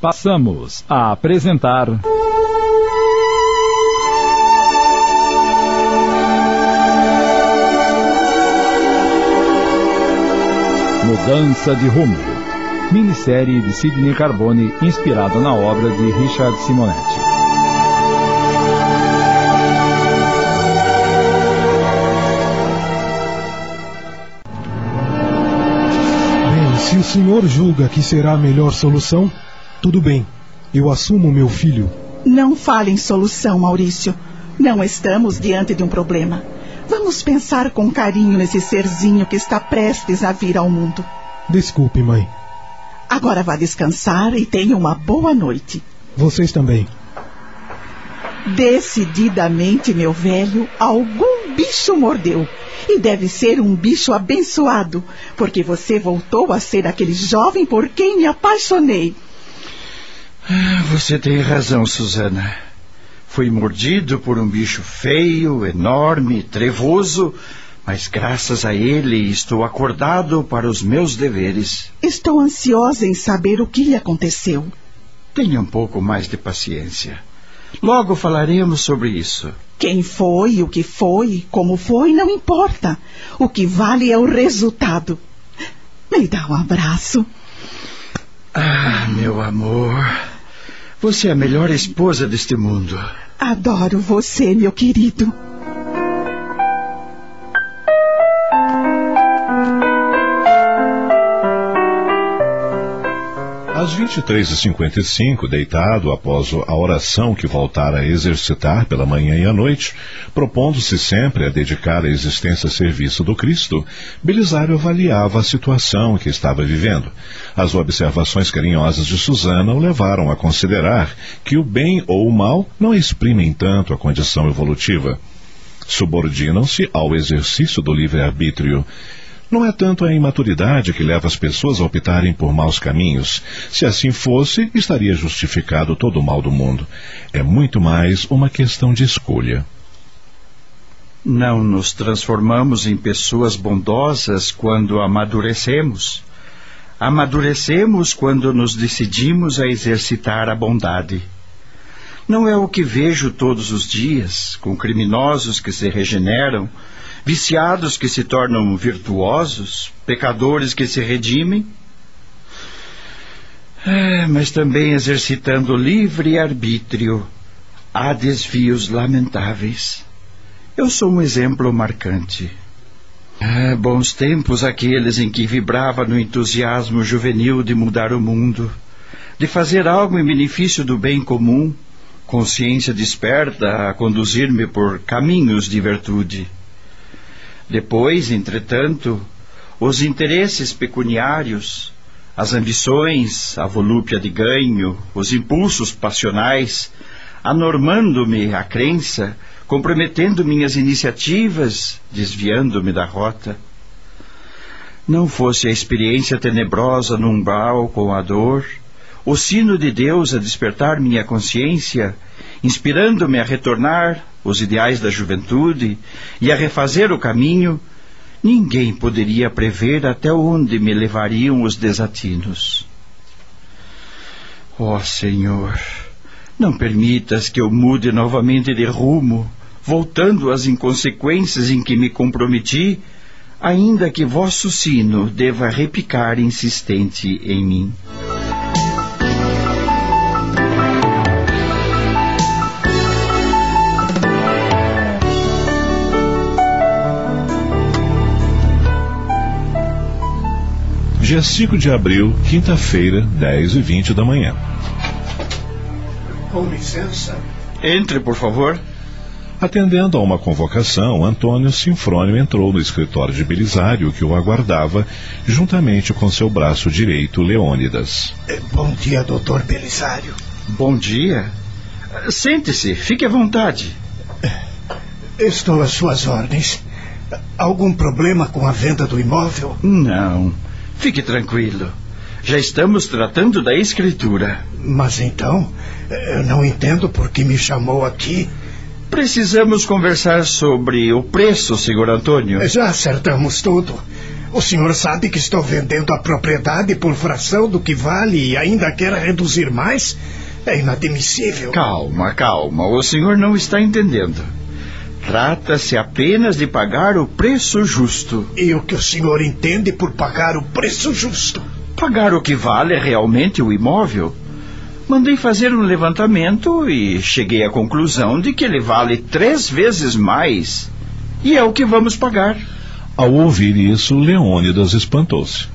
Passamos a apresentar. Mudança de Rumo. Minissérie de Sidney Carbone inspirada na obra de Richard Simonetti. Bem, se o senhor julga que será a melhor solução, tudo bem. Eu assumo meu filho. Não fale em solução, Maurício. Não estamos diante de um problema. Vamos pensar com carinho nesse serzinho que está prestes a vir ao mundo. Desculpe, mãe. Agora vá descansar e tenha uma boa noite. Vocês também. Decididamente, meu velho, algum bicho mordeu. E deve ser um bicho abençoado, porque você voltou a ser aquele jovem por quem me apaixonei. Você tem razão, Susana. Fui mordido por um bicho feio, enorme, trevoso, mas graças a ele estou acordado para os meus deveres. Estou ansiosa em saber o que lhe aconteceu. Tenha um pouco mais de paciência. Logo falaremos sobre isso. Quem foi, o que foi, como foi, não importa. O que vale é o resultado. Me dá um abraço. Ah, meu amor. Você é a melhor esposa deste mundo. Adoro você, meu querido. Às 23h55, deitado após a oração que voltara a exercitar pela manhã e à noite, propondo-se sempre a dedicar a existência a serviço do Cristo, Belisário avaliava a situação que estava vivendo. As observações carinhosas de Susana o levaram a considerar que o bem ou o mal não exprimem tanto a condição evolutiva. Subordinam-se ao exercício do livre-arbítrio. Não é tanto a imaturidade que leva as pessoas a optarem por maus caminhos. Se assim fosse, estaria justificado todo o mal do mundo. É muito mais uma questão de escolha. Não nos transformamos em pessoas bondosas quando amadurecemos. Amadurecemos quando nos decidimos a exercitar a bondade. Não é o que vejo todos os dias, com criminosos que se regeneram, viciados que se tornam virtuosos, pecadores que se redimem? É, mas também exercitando livre arbítrio, há desvios lamentáveis. Eu sou um exemplo marcante. Ah, bons tempos aqueles em que vibrava no entusiasmo juvenil de mudar o mundo, de fazer algo em benefício do bem comum, consciência desperta a conduzir-me por caminhos de virtude. Depois, entretanto, os interesses pecuniários, as ambições, a volúpia de ganho, os impulsos passionais, anormando-me a crença, comprometendo minhas iniciativas, desviando-me da rota. Não fosse a experiência tenebrosa no umbral com a dor, o sino de Deus a despertar minha consciência, inspirando-me a retornar os ideais da juventude e a refazer o caminho, ninguém poderia prever até onde me levariam os desatinos. Ó oh, Senhor, não permitas que eu mude novamente de rumo, voltando às inconsequências em que me comprometi, ainda que vosso sino deva repicar insistente em mim. Dia 5 de abril, quinta-feira, 10 e 20 da manhã. Com licença. Entre, por favor. Atendendo a uma convocação, Antônio Sinfrônio entrou no escritório de Belisário, que o aguardava, juntamente com seu braço direito, Leônidas. Bom dia, doutor Belisário. Bom dia. Sente-se, fique à vontade. Estou às suas ordens. Algum problema com a venda do imóvel? Não. Fique tranquilo. Já estamos tratando da escritura. Mas então, eu não entendo por que me chamou aqui. Precisamos conversar sobre o preço, senhor Antônio. Já acertamos tudo. O senhor sabe que estou vendendo a propriedade por fração do que vale e ainda quer reduzir mais? É inadmissível. Calma, calma. O senhor não está entendendo. Trata-se apenas de pagar o preço justo. E o que o senhor entende por pagar o preço justo? Pagar o que vale realmente o imóvel. Mandei fazer um levantamento e cheguei à conclusão de que ele vale três vezes mais. E é o que vamos pagar. Ao ouvir isso, Leônidas espantou-se.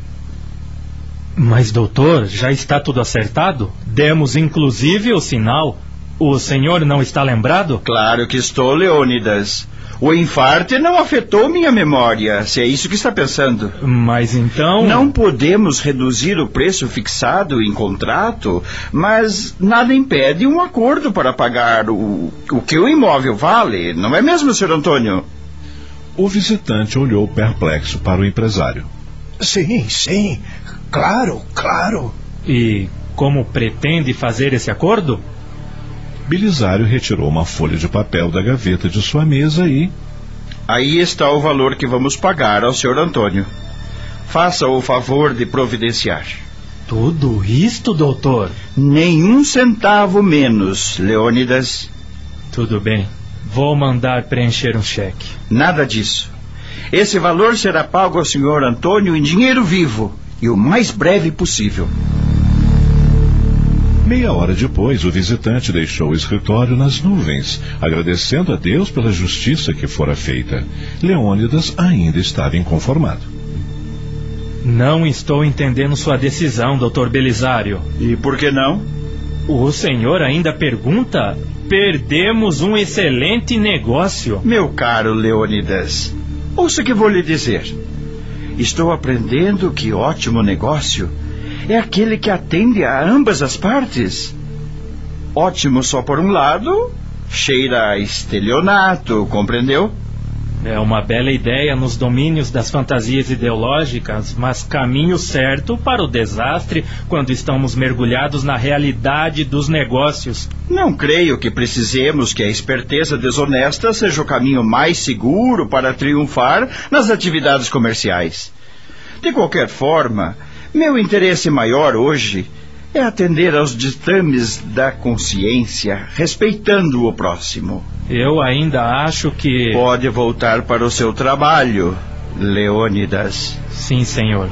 Mas, doutor, já está tudo acertado? Demos inclusive o sinal. O senhor não está lembrado? Claro que estou, Leônidas. O infarte não afetou minha memória, se é isso que está pensando. Mas então. Não podemos reduzir o preço fixado em contrato, mas nada impede um acordo para pagar o, o que o imóvel vale, não é mesmo, Sr. Antônio? O visitante olhou perplexo para o empresário. Sim, sim. Claro, claro. E como pretende fazer esse acordo? Belisário retirou uma folha de papel da gaveta de sua mesa e. Aí está o valor que vamos pagar ao Sr. Antônio. Faça o favor de providenciar. Tudo isto, doutor? Nenhum centavo menos, Leônidas. Tudo bem. Vou mandar preencher um cheque. Nada disso. Esse valor será pago ao Sr. Antônio em dinheiro vivo e o mais breve possível. Meia hora depois, o visitante deixou o escritório nas nuvens, agradecendo a Deus pela justiça que fora feita. Leônidas ainda estava inconformado. Não estou entendendo sua decisão, doutor Belisário. E por que não? O senhor ainda pergunta? Perdemos um excelente negócio. Meu caro Leônidas, ouça o que vou lhe dizer. Estou aprendendo que ótimo negócio é aquele que atende a ambas as partes. Ótimo só por um lado, cheira a estelionato, compreendeu? É uma bela ideia nos domínios das fantasias ideológicas, mas caminho certo para o desastre quando estamos mergulhados na realidade dos negócios. Não creio que precisemos que a esperteza desonesta seja o caminho mais seguro para triunfar nas atividades comerciais. De qualquer forma, meu interesse maior hoje é atender aos ditames da consciência, respeitando o próximo. Eu ainda acho que. Pode voltar para o seu trabalho, Leônidas. Sim, senhor.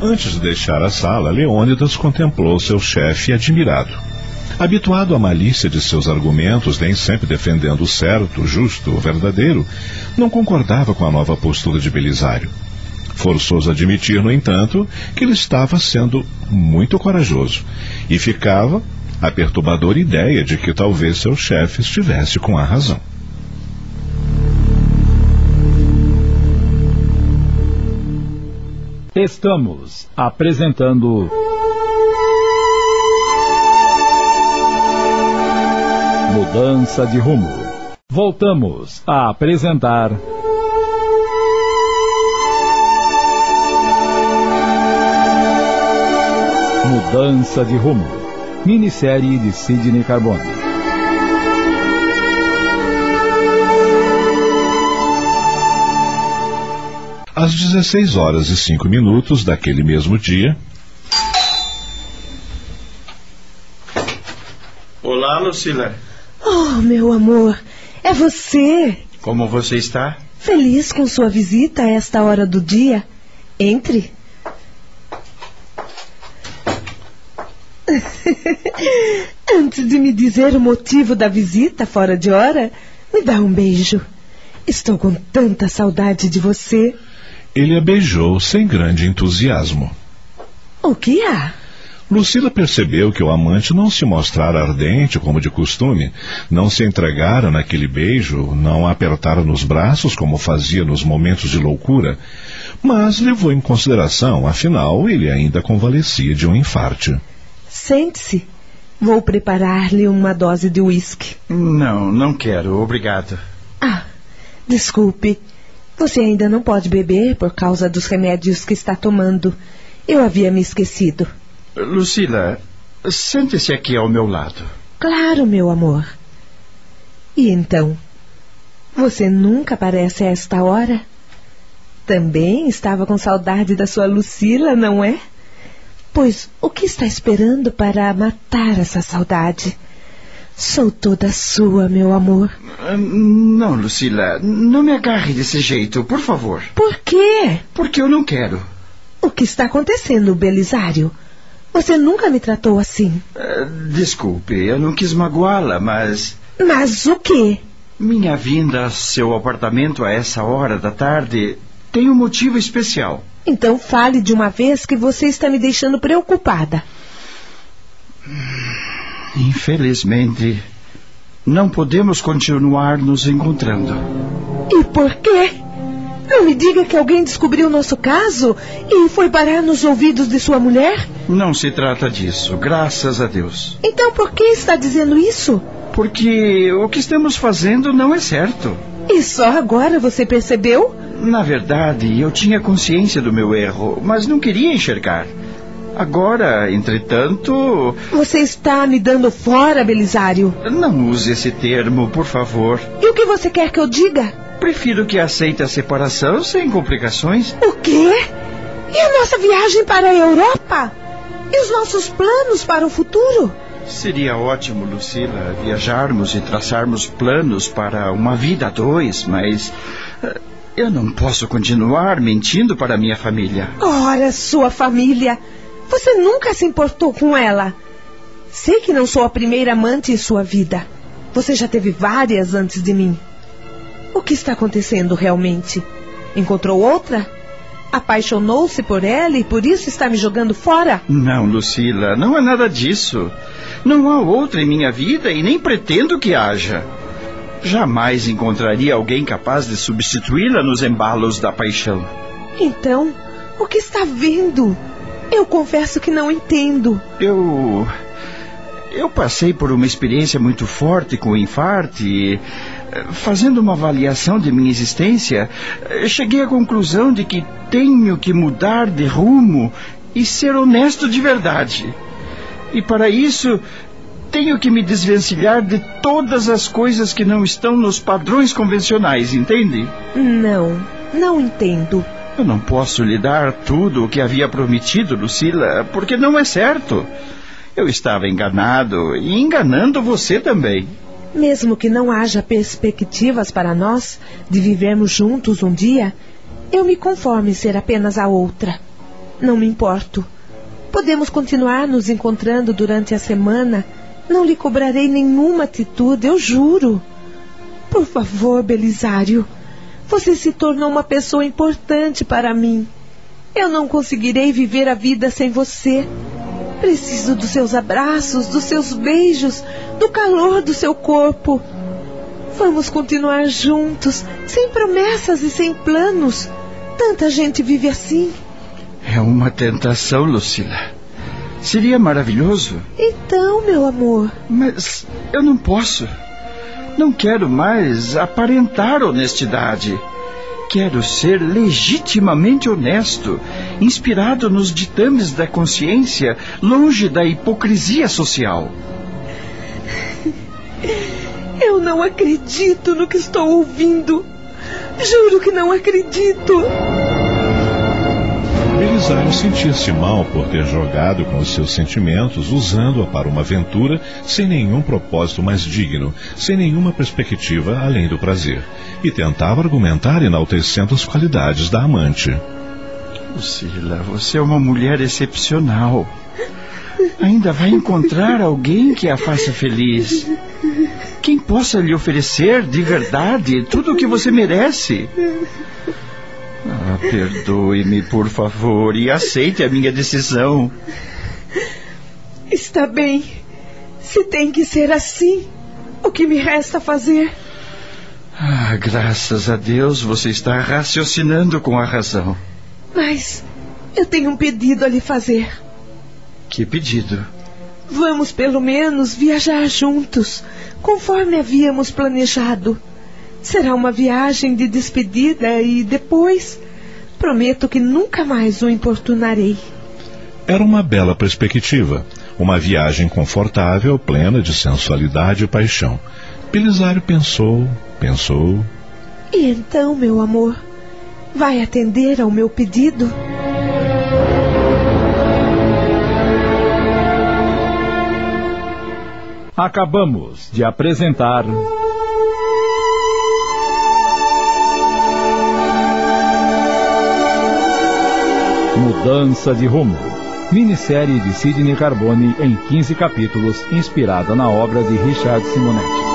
Antes de deixar a sala, Leônidas contemplou seu chefe admirado. Habituado à malícia de seus argumentos, nem sempre defendendo o certo, o justo, o verdadeiro, não concordava com a nova postura de Belisário. Forçoso admitir, no entanto, que ele estava sendo muito corajoso e ficava a perturbadora ideia de que talvez seu chefe estivesse com a razão. Estamos apresentando. Mudança de rumo. Voltamos a apresentar. Mudança de rumo. Minissérie de Sidney Carbone. Às 16 horas e 5 minutos daquele mesmo dia. Olá, Lucila. Oh, meu amor, é você. Como você está? Feliz com sua visita a esta hora do dia? Entre. Antes de me dizer o motivo da visita fora de hora, me dá um beijo. Estou com tanta saudade de você. Ele a beijou sem grande entusiasmo. O que há? Lucila percebeu que o amante não se mostrara ardente como de costume, não se entregara naquele beijo, não a apertara nos braços como fazia nos momentos de loucura, mas levou em consideração, afinal, ele ainda convalescia de um infarte. Sente-se. Vou preparar-lhe uma dose de uísque. Não, não quero, obrigado. Ah, desculpe. Você ainda não pode beber por causa dos remédios que está tomando. Eu havia me esquecido. Lucila, sente-se aqui ao meu lado. Claro, meu amor. E então? Você nunca aparece a esta hora? Também estava com saudade da sua Lucila, não é? Pois o que está esperando para matar essa saudade? Sou toda sua, meu amor. Ah, Não, Lucila, não me agarre desse jeito, por favor. Por quê? Porque eu não quero. O que está acontecendo, Belisário? Você nunca me tratou assim. Ah, Desculpe, eu não quis magoá-la, mas Mas o quê? minha vinda ao seu apartamento a essa hora da tarde tem um motivo especial. Então fale de uma vez que você está me deixando preocupada. Infelizmente, não podemos continuar nos encontrando. E por quê? Não me diga que alguém descobriu nosso caso e foi parar nos ouvidos de sua mulher? Não se trata disso, graças a Deus. Então por que está dizendo isso? Porque o que estamos fazendo não é certo. E só agora você percebeu? Na verdade, eu tinha consciência do meu erro, mas não queria enxergar. Agora, entretanto, Você está me dando fora, Belisário. não use esse termo, por favor. E o que você quer que eu diga? Prefiro que aceite a separação sem complicações. O quê? E a nossa viagem para a Europa? E os nossos planos para o futuro? Seria ótimo, Lucila, viajarmos e traçarmos planos para uma vida a dois, mas eh, eu não posso continuar mentindo para minha família. Ora, sua família. Você nunca se importou com ela. Sei que não sou a primeira amante em sua vida. Você já teve várias antes de mim. O que está acontecendo realmente? Encontrou outra? Apaixonou-se por ela e por isso está me jogando fora? Não, Lucila, não é nada disso. Não há outra em minha vida e nem pretendo que haja. Jamais encontraria alguém capaz de substituí-la nos embalos da paixão. Então, o que está vendo? Eu confesso que não entendo. Eu. Eu passei por uma experiência muito forte com o infarto e, eh, fazendo uma avaliação de minha existência, eh, cheguei à conclusão de que tenho que mudar de rumo e ser honesto de verdade. E para isso, tenho que me desvencilhar de todas as coisas que não estão nos padrões convencionais, entende? Não, não entendo. Eu não posso lhe dar tudo o que havia prometido, Lucila, porque não é certo. Eu estava enganado e enganando você também. Mesmo que não haja perspectivas para nós de vivermos juntos um dia, eu me conformo em ser apenas a outra. Não me importo. Podemos continuar nos encontrando durante a semana. Não lhe cobrarei nenhuma atitude, eu juro. Por favor, Belisário. Você se tornou uma pessoa importante para mim. Eu não conseguirei viver a vida sem você. Preciso dos seus abraços, dos seus beijos, do calor do seu corpo. Vamos continuar juntos, sem promessas e sem planos. Tanta gente vive assim. É uma tentação, Lucila. Seria maravilhoso, Então, meu amor, mas eu não posso. Não quero mais aparentar honestidade. Quero ser legitimamente honesto, inspirado nos ditames da consciência, longe da hipocrisia social. eu não acredito no que estou ouvindo. Juro que não acredito. Belisário sentia-se mal por ter jogado com os seus sentimentos, usando-a para uma aventura sem nenhum propósito mais digno, sem nenhuma perspectiva além do prazer, e tentava argumentar enaltecendo as qualidades da amante. Lucila, você é uma mulher excepcional. Ainda vai encontrar alguém que a faça feliz. Quem possa lhe oferecer de verdade tudo o que você merece. Ah, perdoe-me, por favor, e aceite a minha decisão. Está bem. Se tem que ser assim, o que me resta fazer? Ah, graças a Deus você está raciocinando com a razão. Mas eu tenho um pedido a lhe fazer. Que pedido? Vamos pelo menos viajar juntos, conforme havíamos planejado. Será uma viagem de despedida e depois prometo que nunca mais o importunarei. Era uma bela perspectiva, uma viagem confortável, plena de sensualidade e paixão. Belisário pensou, pensou. E então, meu amor, Vai atender ao meu pedido? Acabamos de apresentar. Mudança de Rumo. Minissérie de Sidney Carbone em 15 capítulos, inspirada na obra de Richard Simonetti.